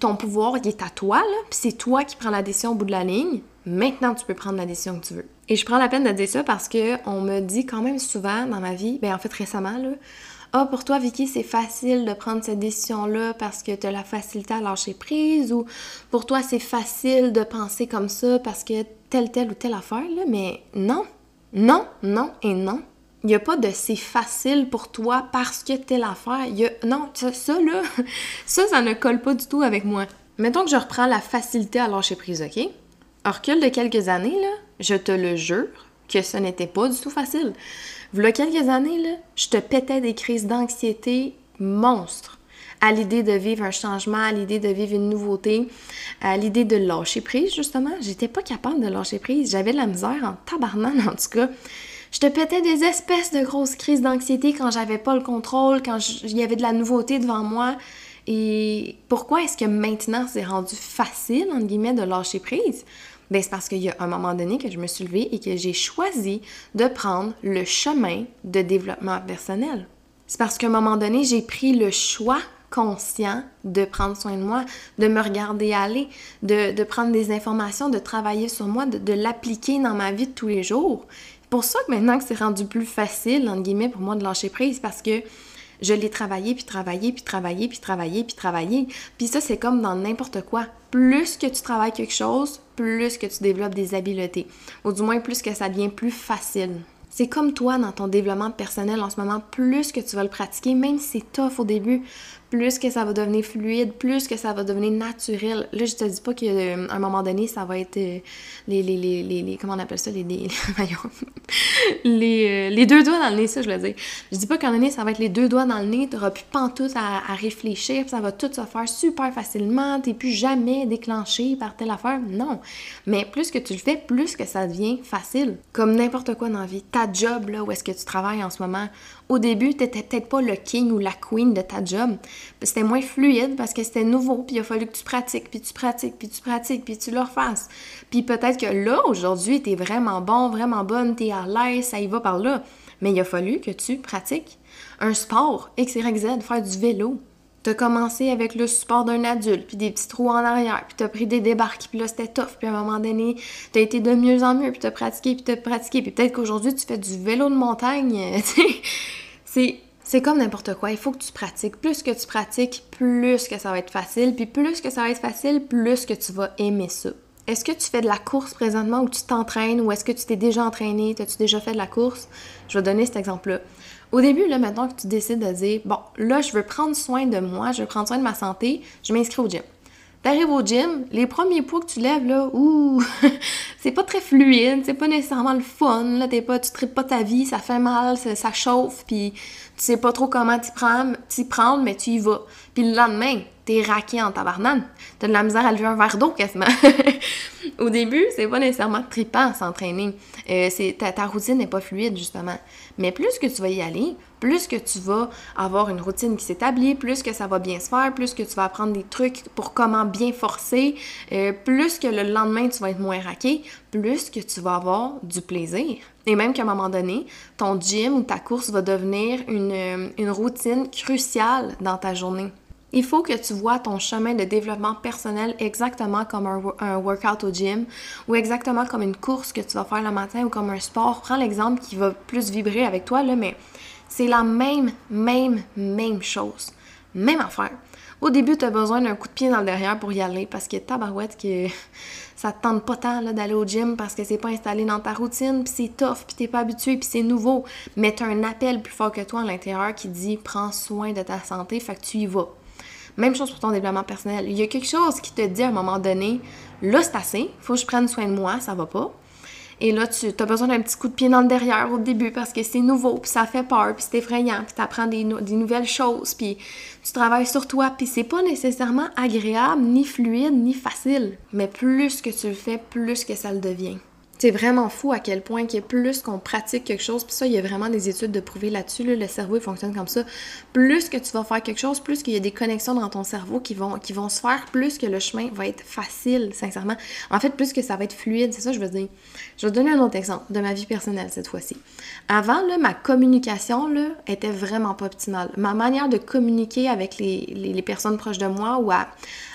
ton pouvoir est à toi, puis c'est toi qui prends la décision au bout de la ligne, maintenant tu peux prendre la décision que tu veux. Et je prends la peine de dire ça parce que on me dit quand même souvent dans ma vie, ben en fait récemment ah, pour toi, Vicky, c'est facile de prendre cette décision-là parce que tu as la facilité à lâcher prise ou pour toi, c'est facile de penser comme ça parce que telle, telle ou telle affaire, là. Mais non, non, non et non. Il n'y a pas de c'est facile pour toi parce que telle affaire. Y a... Non, ça, ça, là, ça, ça ne colle pas du tout avec moi. Mettons que je reprends la facilité à lâcher prise, OK? En recul de quelques années, là, je te le jure que ce n'était pas du tout facile. Voilà quelques années, je te pétais des crises d'anxiété monstres à l'idée de vivre un changement, à l'idée de vivre une nouveauté, à l'idée de lâcher prise, justement. J'étais pas capable de lâcher prise. J'avais de la misère en tabarnane, en tout cas. Je te pétais des espèces de grosses crises d'anxiété quand j'avais pas le contrôle, quand il y avait de la nouveauté devant moi. Et pourquoi est-ce que maintenant c'est rendu facile, entre guillemets, de lâcher prise? Ben, c'est parce qu'il y a un moment donné que je me suis levée et que j'ai choisi de prendre le chemin de développement personnel. C'est parce qu'à un moment donné, j'ai pris le choix conscient de prendre soin de moi, de me regarder aller, de, prendre des informations, de travailler sur moi, de, de l'appliquer dans ma vie de tous les jours. C'est pour ça que maintenant que c'est rendu plus facile, entre guillemets, pour moi de lâcher prise, parce que je l'ai travaillé, puis travaillé, puis travaillé, puis travaillé, puis travaillé. Puis ça, c'est comme dans n'importe quoi. Plus que tu travailles quelque chose, plus que tu développes des habiletés. Ou du moins, plus que ça devient plus facile. C'est comme toi dans ton développement personnel en ce moment, plus que tu vas le pratiquer, même si c'est tough au début, plus que ça va devenir fluide, plus que ça va devenir naturel. Là, je te dis pas qu'à euh, un moment donné, ça va être euh, les, les, les, les, Comment on appelle ça? Les, les, les, les, deux doigts dans le nez, ça, je veux dire. Je dis pas qu'à un moment donné, ça va être les deux doigts dans le nez, t'auras plus pantoute à, à réfléchir, ça va tout se faire super facilement, t'es plus jamais déclenché par telle affaire. Non. Mais plus que tu le fais, plus que ça devient facile. Comme n'importe quoi dans la vie. Ta job, là, où est-ce que tu travailles en ce moment, au début, tu n'étais peut-être pas le king ou la queen de ta job. C'était moins fluide parce que c'était nouveau, puis il a fallu que tu pratiques, puis tu pratiques, puis tu pratiques, puis tu le refasses. Puis peut-être que là, aujourd'hui, tu es vraiment bon, vraiment bonne, tu es à l'aise, ça y va par là. Mais il a fallu que tu pratiques un sport, X, Y, Z, faire du vélo, T'as commencé avec le support d'un adulte, puis des petits trous en arrière, puis t'as pris des débarques, puis là c'était tough, puis à un moment donné, t'as été de mieux en mieux, puis t'as pratiqué, puis t'as pratiqué, puis peut-être qu'aujourd'hui tu fais du vélo de montagne, c'est c'est comme n'importe quoi, il faut que tu pratiques. Plus que tu pratiques, plus que ça va être facile, puis plus que ça va être facile, plus que tu vas aimer ça. Est-ce que tu fais de la course présentement ou tu t'entraînes ou est-ce que tu t'es déjà entraîné, t'as-tu déjà fait de la course? Je vais donner cet exemple-là. Au début, là, maintenant que tu décides de dire, bon, là, je veux prendre soin de moi, je veux prendre soin de ma santé, je m'inscris au gym. T'arrives au gym, les premiers poids que tu lèves, là, ouh, c'est pas très fluide, c'est pas nécessairement le fun, là, t'es pas, tu traites pas ta vie, ça fait mal, ça, chauffe, puis tu sais pas trop comment t'y prendre, prendre, mais tu y vas. Puis le lendemain, t'es raqué en tabarnane, t'as de la misère à lever un verre d'eau quasiment. au début, c'est pas nécessairement trippant s'entraîner. Euh, ta, ta routine n'est pas fluide, justement. Mais plus que tu vas y aller, plus que tu vas avoir une routine qui s'établit, plus que ça va bien se faire, plus que tu vas apprendre des trucs pour comment bien forcer, euh, plus que le lendemain tu vas être moins raqué, plus que tu vas avoir du plaisir. Et même qu'à un moment donné, ton gym ou ta course va devenir une, euh, une routine cruciale dans ta journée. Il faut que tu vois ton chemin de développement personnel exactement comme un, workout au gym ou exactement comme une course que tu vas faire le matin ou comme un sport. Prends l'exemple qui va plus vibrer avec toi, là, mais c'est la même, même, même chose. Même affaire. Au début, tu as besoin d'un coup de pied dans le derrière pour y aller parce que tabarouette que ça te tente pas tant d'aller au gym parce que c'est pas installé dans ta routine, puis c'est tough, puis t'es pas habitué, puis c'est nouveau. Mais tu as un appel plus fort que toi à l'intérieur qui dit prends soin de ta santé, fait que tu y vas. Même chose pour ton développement personnel. Il y a quelque chose qui te dit à un moment donné, là c'est assez, faut que je prenne soin de moi, ça va pas. Et là, tu as besoin d'un petit coup de pied dans le derrière au début parce que c'est nouveau, puis ça fait peur, puis c'est effrayant, puis tu apprends des, des, nouvelles choses, puis tu travailles sur toi, puis c'est pas nécessairement agréable, ni fluide, ni facile. Mais plus que tu le fais, plus que ça le devient. C'est vraiment fou à quel point a plus qu'on pratique quelque chose, puis ça, il y a vraiment des études de prouver là-dessus, le cerveau il fonctionne comme ça. Plus que tu vas faire quelque chose, plus qu'il y a des connexions dans ton cerveau qui vont, qui se faire, plus que le chemin va être facile, sincèrement. En fait, plus que ça va être fluide, c'est ça que je veux dire. Je vais te donner un autre exemple de ma vie personnelle cette fois-ci. Avant, là, ma communication là, était vraiment pas optimale. Ma manière de communiquer avec les, personnes proches de moi ou à,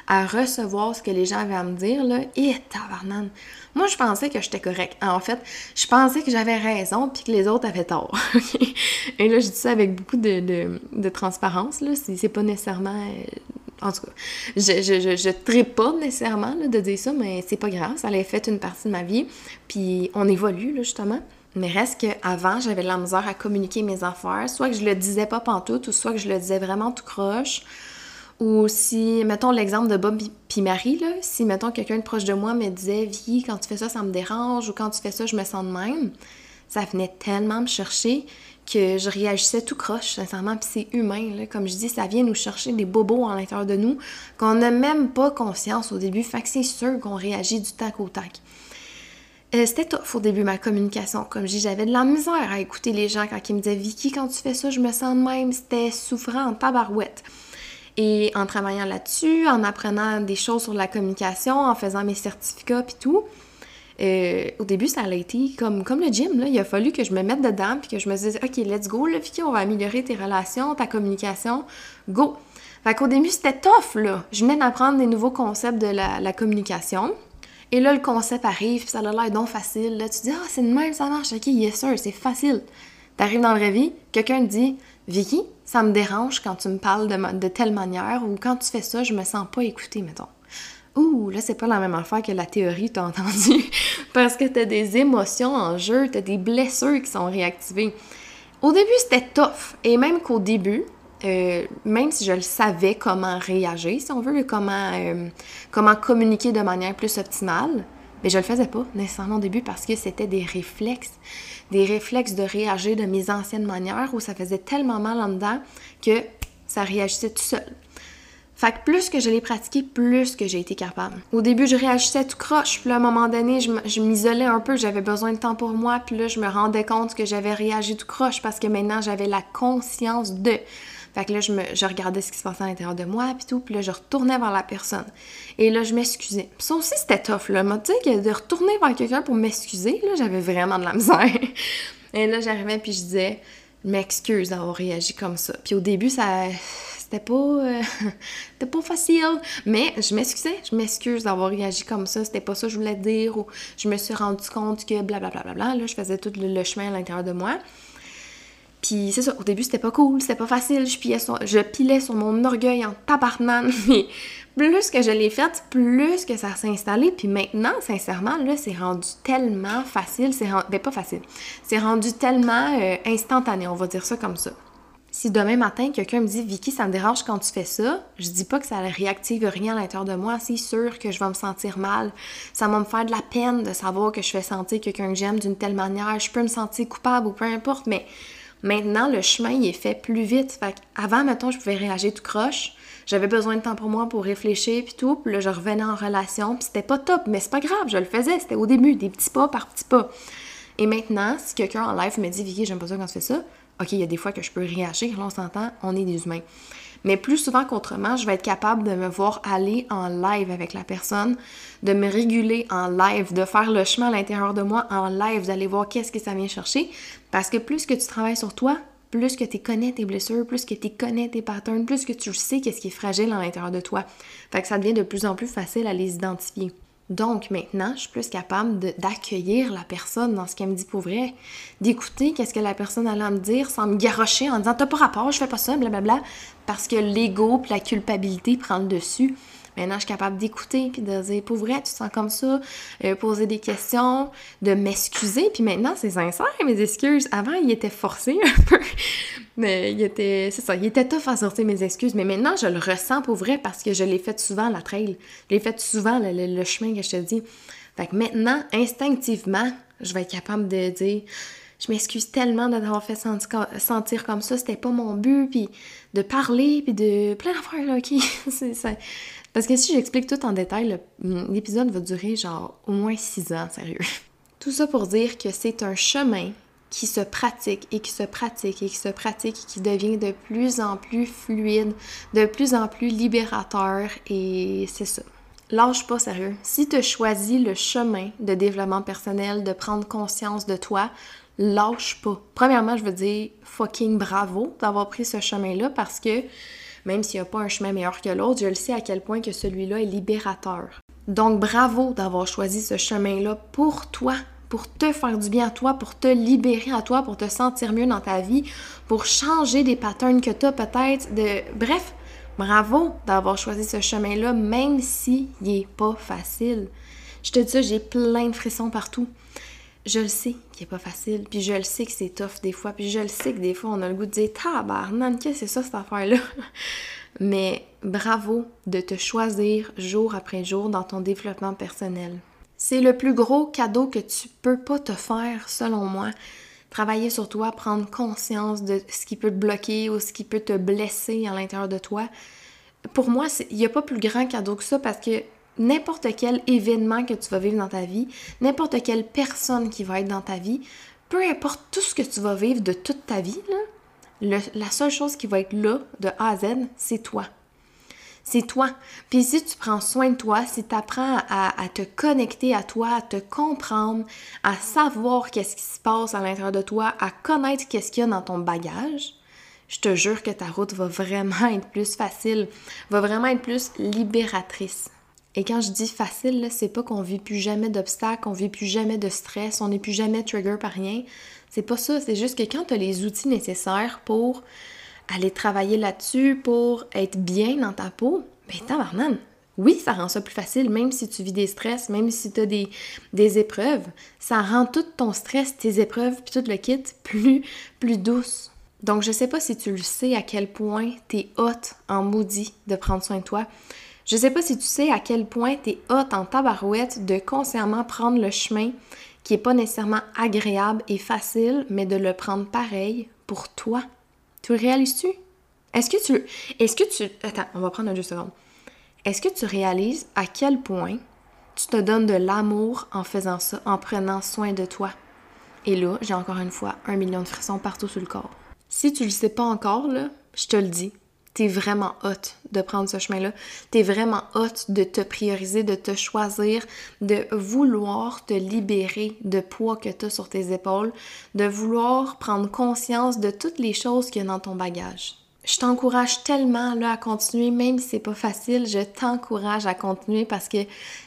à, recevoir ce que les gens avaient à me dire, là, et tabarnane moi, je pensais que j'étais correct. En fait, je pensais que j'avais raison puis que les autres avaient tort. Et là, je dis ça avec beaucoup de, de, transparence. Là. C'est, pas nécessairement. Euh, en tout cas, je, je, je, pas nécessairement de dire ça, mais c'est pas grave. Ça allait fait une partie de ma vie. Puis on évolue, là, justement. Mais reste qu'avant, j'avais de la misère à communiquer mes affaires. Soit que je le disais pas pantoute, ou soit que je le disais vraiment tout croche. Ou si, mettons l'exemple de Bob puis Marie, si, mettons, quelqu'un de proche de moi me disait « Vie, quand tu fais ça, ça me dérange » ou « Quand tu fais ça, je me sens de même », ça venait tellement me chercher que je réagissais tout croche, sincèrement, puis c'est humain, là. Comme je dis, ça vient nous chercher des bobos à l'intérieur de nous qu'on n'a même pas conscience au début, fait que c'est sûr qu'on réagit du tac au tac. Euh, c'était tough au début, ma communication. Comme je dis, j'avais de la misère à écouter les gens quand ils me disaient « Vicky, quand tu fais ça, je me sens de même », c'était souffrant en tabarouette. Et en travaillant là-dessus, en apprenant des choses sur la communication, en faisant mes certificats puis tout, euh, au début, ça a été comme, comme le gym. Là. Il a fallu que je me mette dedans puis que je me dise OK, let's go, là, Vicky, on va améliorer tes relations, ta communication. Go! Fait qu'au début, c'était tough, là. Je venais d'apprendre des nouveaux concepts de la, communication. Et là, le concept arrive, puis ça a l'air donc facile. Là, tu dis, ah, c'est de même, ça marche. OK, yes, sir, c'est facile. T'arrives dans la vraie vie, quelqu'un te dit, Vicky, ça me dérange quand tu me parles de, telle manière ou quand tu fais ça, je me sens pas écoutée, mettons. Ouh, là, c'est pas la même affaire que la théorie, t'as entendu. Parce que t'as des émotions en jeu, t'as des blessures qui sont réactivées. Au début, c'était tough. Et même qu'au début, euh, même si je le savais comment réagir, si on veut, comment, euh, comment communiquer de manière plus optimale, mais je le faisais pas nécessairement au début parce que c'était des réflexes, des réflexes de réagir de mes anciennes manières où ça faisait tellement mal en dedans que ça réagissait tout seul. Fait que plus que je l'ai pratiqué, plus que j'ai été capable. Au début, je réagissais tout croche, puis à un moment donné, je m'isolais un peu, j'avais besoin de temps pour moi, puis là, je me rendais compte que j'avais réagi tout croche parce que maintenant, j'avais la conscience de. Fait que là, je, je regardais ce qui se passait à l'intérieur de moi, puis tout, puis là, je retournais vers la personne. Et là, je m'excusais. Ça aussi, c'était tough, là. Tu sais, que de retourner vers quelqu'un pour m'excuser, là, j'avais vraiment de la misère. Et là, j'arrivais, puis je disais, m'excuse d'avoir réagi comme ça. Puis au début, ça c'était pas, euh, pas facile. Mais je m'excusais, je m'excuse d'avoir réagi comme ça, c'était pas ça que je voulais dire, ou je me suis rendu compte que blablabla, bla, bla, bla, là, je faisais tout le, chemin à l'intérieur de moi. Puis c'est ça, au début c'était pas cool, c'était pas facile, je pilais, sur, je pilais sur mon orgueil en tabarnak, mais plus que je l'ai fait, plus que ça s'est installé. Puis maintenant, sincèrement, là, c'est rendu tellement facile, c'est rendu, ben rendu tellement euh, instantané, on va dire ça comme ça. Si demain matin, quelqu'un me dit Vicky, ça me dérange quand tu fais ça, je dis pas que ça réactive rien à l'intérieur de moi, c'est sûr que je vais me sentir mal. Ça va me faire de la peine de savoir que je fais sentir quelqu'un que j'aime d'une telle manière. Je peux me sentir coupable ou peu importe, mais maintenant, le chemin, il est fait plus vite. Fait avant, mettons, je pouvais réagir tout croche. J'avais besoin de temps pour moi pour réfléchir puis tout. Puis là, je revenais en relation. Puis c'était pas top, mais c'est pas grave, je le faisais. C'était au début, des petits pas par petits pas. Et maintenant, si quelqu'un en live me dit Vicky, j'aime pas ça quand tu fais ça, OK, il y a des fois que je peux réagir, là on s'entend, on est des humains. Mais plus souvent qu'autrement, je vais être capable de me voir aller en live avec la personne, de me réguler en live, de faire le chemin à l'intérieur de moi en live, d'aller voir qu'est-ce que ça vient chercher. Parce que plus que tu travailles sur toi, plus que tu connais tes blessures, plus que tu connais tes patterns, plus que tu sais qu'est-ce qui est fragile à l'intérieur de toi. Fait que ça devient de plus en plus facile à les identifier. Donc maintenant, je suis plus capable d'accueillir la personne dans ce qu'elle me dit pour vrai, d'écouter qu'est-ce que la personne allait me dire sans me garrocher en disant t'as pas rapport, je fais pas ça, blablabla, parce que l'ego la culpabilité prend le dessus. Maintenant, je suis capable d'écouter puis de dire pour vrai, tu te sens comme ça, euh, poser des questions, de m'excuser. Puis maintenant, c'est sincère, mes excuses. Avant, il était forcé un peu. Mais il était, c'est ça, il était tough à sortir mes excuses. Mais maintenant, je le ressens pour vrai parce que je l'ai fait souvent, la trail. Je l'ai fait souvent, le, chemin que je te dis. Fait que maintenant, instinctivement, je vais être capable de dire je m'excuse tellement de t'avoir fait sentir, comme ça, c'était pas mon but, puis de parler, puis de plein d'affaires, là, c'est, parce que si j'explique tout en détail, l'épisode va durer genre au moins six ans, sérieux. Tout ça pour dire que c'est un chemin qui se pratique et qui se pratique et qui se pratique et qui devient de plus en plus fluide, de plus en plus libérateur et c'est ça. Lâche pas sérieux. Si tu choisis le chemin de développement personnel, de prendre conscience de toi, lâche pas. Premièrement, je veux dire fucking bravo d'avoir pris ce chemin-là parce que même s'il n'y a pas un chemin meilleur que l'autre, je le sais à quel point que celui-là est libérateur. Donc bravo d'avoir choisi ce chemin-là pour toi, pour te faire du bien à toi, pour te libérer à toi, pour te sentir mieux dans ta vie, pour changer des patterns que tu as peut-être de bref, bravo d'avoir choisi ce chemin-là même si il est pas facile. Je te dis j'ai plein de frissons partout je le sais qu'il n'est pas facile, puis je le sais que c'est tough des fois, puis je le sais que des fois on a le goût de dire tabarnan, qu'est-ce que c'est ça cette affaire-là? Mais bravo de te choisir jour après jour dans ton développement personnel. C'est le plus gros cadeau que tu peux pas te faire, selon moi. Travailler sur toi, prendre conscience de ce qui peut te bloquer ou ce qui peut te blesser à l'intérieur de toi. Pour moi, il n'y a pas plus grand cadeau que ça parce que n'importe quel événement que tu vas vivre dans ta vie, n'importe quelle personne qui va être dans ta vie, peu importe tout ce que tu vas vivre de toute ta vie, la seule chose qui va être là de A à Z, c'est toi. C'est toi. Puis si tu prends soin de toi, si tu apprends à, à, te connecter à toi, à te comprendre, à savoir qu'est-ce qui se passe à l'intérieur de toi, à connaître qu'est-ce qu'il y a dans ton bagage, je te jure que ta route va vraiment être plus facile, va vraiment être plus libératrice. Et quand je dis facile, c'est pas qu'on vit plus jamais d'obstacles, on vit plus jamais de stress, on n'est plus jamais trigger par rien. C'est pas ça, c'est juste que quand tu as les outils nécessaires pour aller travailler là-dessus, pour être bien dans ta peau, ben tabarnan, oui, ça rend ça plus facile, même si tu vis des stress, même si tu as des, des, épreuves, ça rend tout ton stress, tes épreuves, puis tout le kit plus, plus douce. Donc, je sais pas si tu le sais à quel point t'es hot en maudit de prendre soin de toi. Je sais pas si tu sais à quel point t'es hot en tabarouette de consciemment prendre le chemin qui est pas nécessairement agréable et facile, mais de le prendre pareil pour toi. Tu le réalises-tu? Est-ce que tu... Est-ce que tu... Attends, on va prendre un deux secondes. Est-ce que tu réalises à quel point tu te donnes de l'amour en faisant ça, en prenant soin de toi? Et là, j'ai encore une fois un million de frissons partout sur le corps. Si tu le sais pas encore, là, je te le dis, t'es vraiment hot de prendre ce chemin-là. T'es vraiment hot de te prioriser, de te choisir, de vouloir te libérer de poids que t'as sur tes épaules, de vouloir prendre conscience de toutes les choses qu'il y a dans ton bagage. Je t'encourage tellement à continuer, même si c'est pas facile, je t'encourage à continuer parce que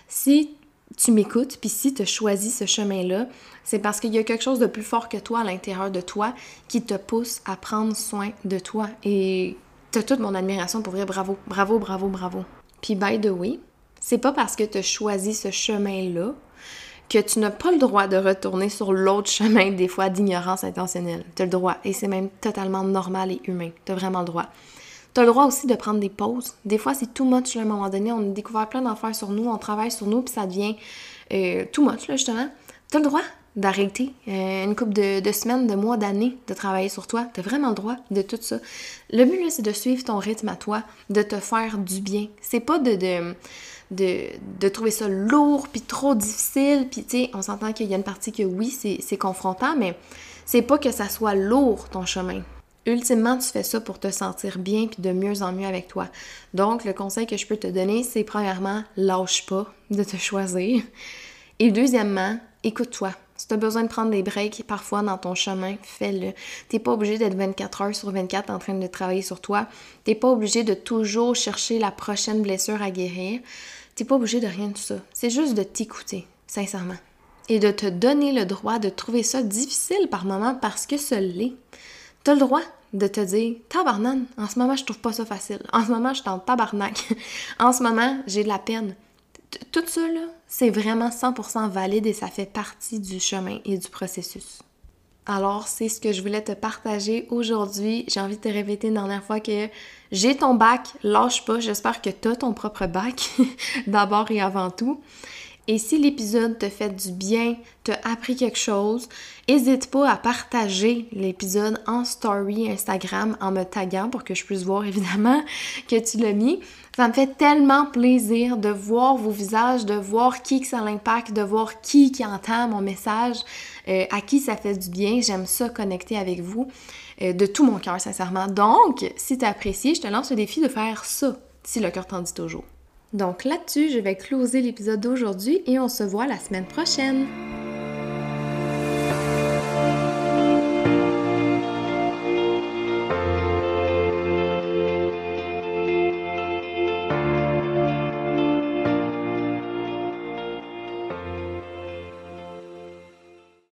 si tu m'écoutes, puis si tu as choisi ce chemin-là, c'est parce qu'il y a quelque chose de plus fort que toi à l'intérieur de toi qui te pousse à prendre soin de toi. Et t'as toute mon admiration pour dire bravo, bravo, bravo, bravo. Puis by the way, c'est pas parce que tu as choisi ce chemin-là que tu n'as pas le droit de retourner sur l'autre chemin, des fois d'ignorance intentionnelle. Tu as le droit, et c'est même totalement normal et humain. Tu as vraiment le droit. Tu as le droit aussi de prendre des pauses. Des fois, c'est too much à un moment donné. On a découvert plein d'affaires sur nous, on travaille sur nous, puis ça devient euh, too much, là, justement. Tu as le droit d'arrêter euh, une couple de, semaines, de mois, d'années de travailler sur toi. Tu as vraiment le droit de tout ça. Le but, c'est de suivre ton rythme à toi, de te faire du bien. C'est pas de, trouver ça lourd, puis trop difficile. Puis, on s'entend qu'il y a une partie que oui, c'est confrontant, mais c'est pas que ça soit lourd, ton chemin. Ultimement, tu fais ça pour te sentir bien puis de mieux en mieux avec toi. Donc, le conseil que je peux te donner, c'est premièrement, lâche pas de te choisir. Et deuxièmement, écoute-toi. Si tu besoin de prendre des breaks parfois dans ton chemin, fais-le. T'es pas obligé d'être 24 heures sur 24 en train de travailler sur toi. T'es pas obligé de toujours chercher la prochaine blessure à guérir. T'es pas obligé de rien de ça. C'est juste de t'écouter, sincèrement. Et de te donner le droit de trouver ça difficile par moment parce que ce l'est. T'as le droit de te dire Tabarnane, en ce moment, je trouve pas ça facile. En ce moment, je suis en tabarnak. en ce moment, j'ai de la peine. Tout ça, c'est vraiment 100% valide et ça fait partie du chemin et du processus. Alors, c'est ce que je voulais te partager aujourd'hui. J'ai envie de te répéter une dernière fois que j'ai ton bac, lâche pas. J'espère que tu ton propre bac, d'abord et avant tout. Et si l'épisode te fait du bien, t'a appris quelque chose, n'hésite pas à partager l'épisode en story Instagram en me taguant pour que je puisse voir évidemment que tu l'as mis. Ça me fait tellement plaisir de voir vos visages, de voir qui que ça l'impact, de voir qui qui entend mon message, euh, à qui ça fait du bien. J'aime ça connecter avec vous euh, de tout mon cœur, sincèrement. Donc, si tu apprécies, je te lance le défi de faire ça, si le cœur t'en dit toujours. Donc là-dessus, je vais closer l'épisode d'aujourd'hui et on se voit la semaine prochaine.